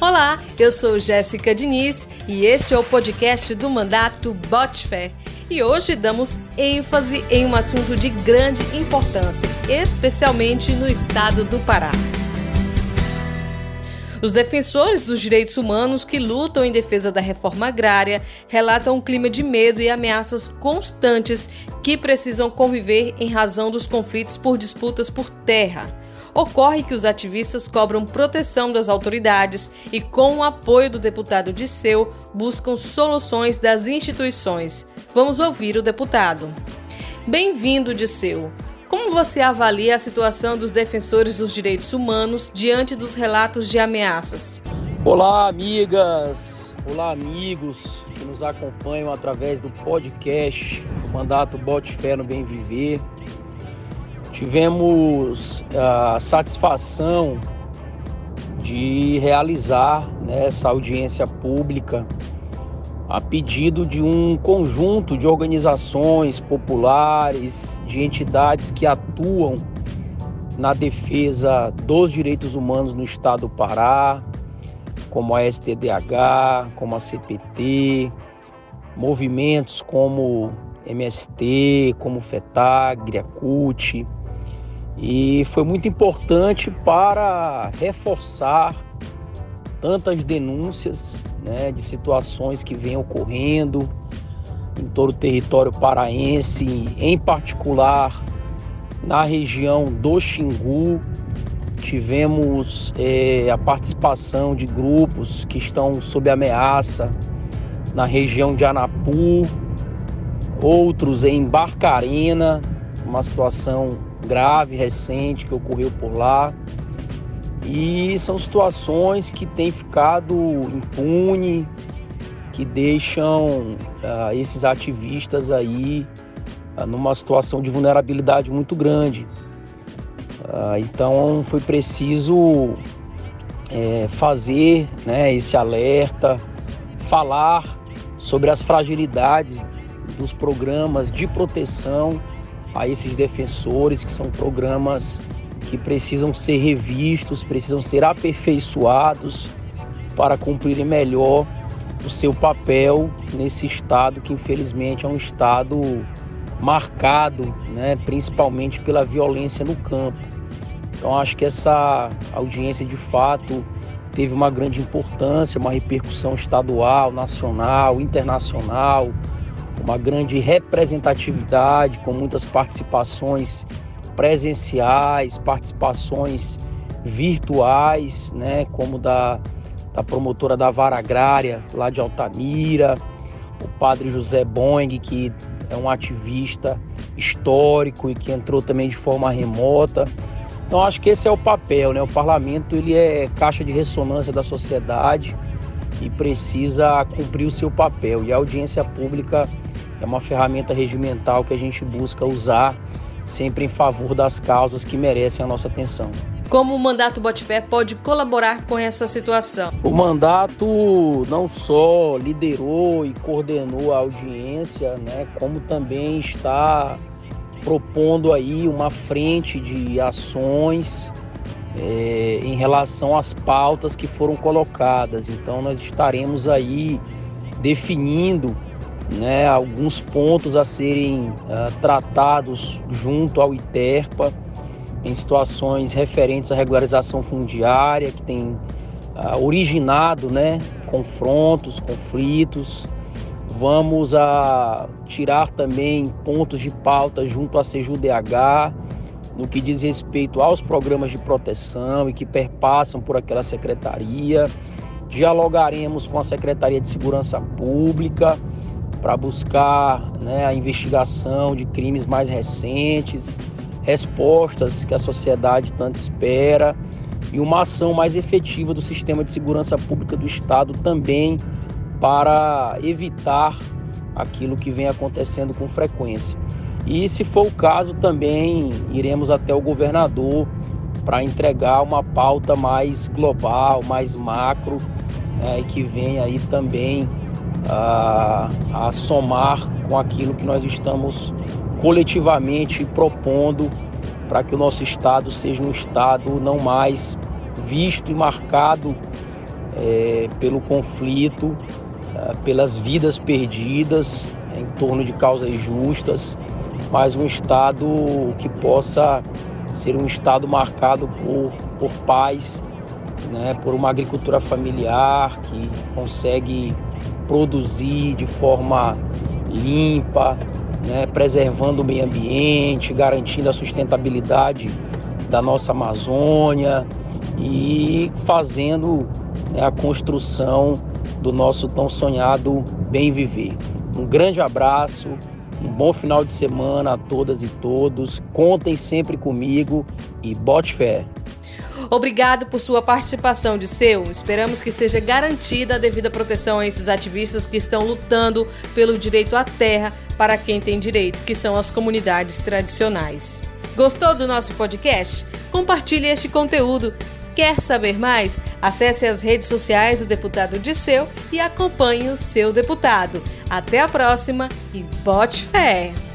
Olá, eu sou Jéssica Diniz e este é o podcast do Mandato Botfé. E hoje damos ênfase em um assunto de grande importância, especialmente no estado do Pará. Os defensores dos direitos humanos que lutam em defesa da reforma agrária relatam um clima de medo e ameaças constantes que precisam conviver em razão dos conflitos por disputas por terra ocorre que os ativistas cobram proteção das autoridades e, com o apoio do deputado Disseu, buscam soluções das instituições. Vamos ouvir o deputado. Bem-vindo, Disseu. Como você avalia a situação dos defensores dos direitos humanos diante dos relatos de ameaças? Olá, amigas! Olá, amigos que nos acompanham através do podcast Mandato Bote Fé no Bem Viver. Tivemos a satisfação de realizar né, essa audiência pública a pedido de um conjunto de organizações populares, de entidades que atuam na defesa dos direitos humanos no estado do Pará, como a STDH, como a CPT, movimentos como MST, como FETAG, CUT, e foi muito importante para reforçar tantas denúncias né, de situações que vêm ocorrendo em todo o território paraense, em particular na região do Xingu. Tivemos é, a participação de grupos que estão sob ameaça na região de Anapu, outros em Barcarena, uma situação grave, recente, que ocorreu por lá. E são situações que têm ficado impune, que deixam uh, esses ativistas aí uh, numa situação de vulnerabilidade muito grande. Uh, então foi preciso é, fazer né, esse alerta, falar sobre as fragilidades dos programas de proteção a esses defensores, que são programas que precisam ser revistos, precisam ser aperfeiçoados para cumprirem melhor o seu papel nesse estado que infelizmente é um estado marcado, né, principalmente pela violência no campo. Então acho que essa audiência de fato teve uma grande importância, uma repercussão estadual, nacional, internacional uma grande representatividade, com muitas participações presenciais, participações virtuais, né, como da, da promotora da Vara Agrária lá de Altamira, o padre José Boing, que é um ativista histórico e que entrou também de forma remota. Então acho que esse é o papel, né? O parlamento ele é caixa de ressonância da sociedade e precisa cumprir o seu papel. E a audiência pública é uma ferramenta regimental que a gente busca usar sempre em favor das causas que merecem a nossa atenção. Como o mandato Botifé pode colaborar com essa situação? O mandato não só liderou e coordenou a audiência, né, como também está propondo aí uma frente de ações é, em relação às pautas que foram colocadas. Então nós estaremos aí definindo né, alguns pontos a serem uh, tratados junto ao ITERPA em situações referentes à regularização fundiária que tem uh, originado né, confrontos, conflitos. Vamos a tirar também pontos de pauta junto à CJUDH no que diz respeito aos programas de proteção e que perpassam por aquela secretaria. Dialogaremos com a Secretaria de Segurança Pública para buscar né, a investigação de crimes mais recentes, respostas que a sociedade tanto espera e uma ação mais efetiva do sistema de segurança pública do Estado também para evitar aquilo que vem acontecendo com frequência. E se for o caso, também iremos até o governador para entregar uma pauta mais global, mais macro, né, que vem aí também a, a somar com aquilo que nós estamos coletivamente propondo para que o nosso estado seja um estado não mais visto e marcado é, pelo conflito, é, pelas vidas perdidas em torno de causas justas, mas um Estado que possa ser um Estado marcado por, por paz, né, por uma agricultura familiar que consegue produzir de forma limpa, né, preservando o meio ambiente, garantindo a sustentabilidade da nossa Amazônia e fazendo né, a construção do nosso tão sonhado bem viver. Um grande abraço, um bom final de semana a todas e todos. Contem sempre comigo e bote fé. Obrigado por sua participação, de seu. Esperamos que seja garantida a devida proteção a esses ativistas que estão lutando pelo direito à terra para quem tem direito, que são as comunidades tradicionais. Gostou do nosso podcast? Compartilhe este conteúdo. Quer saber mais? Acesse as redes sociais do deputado Disseu e acompanhe o seu deputado. Até a próxima e bote fé!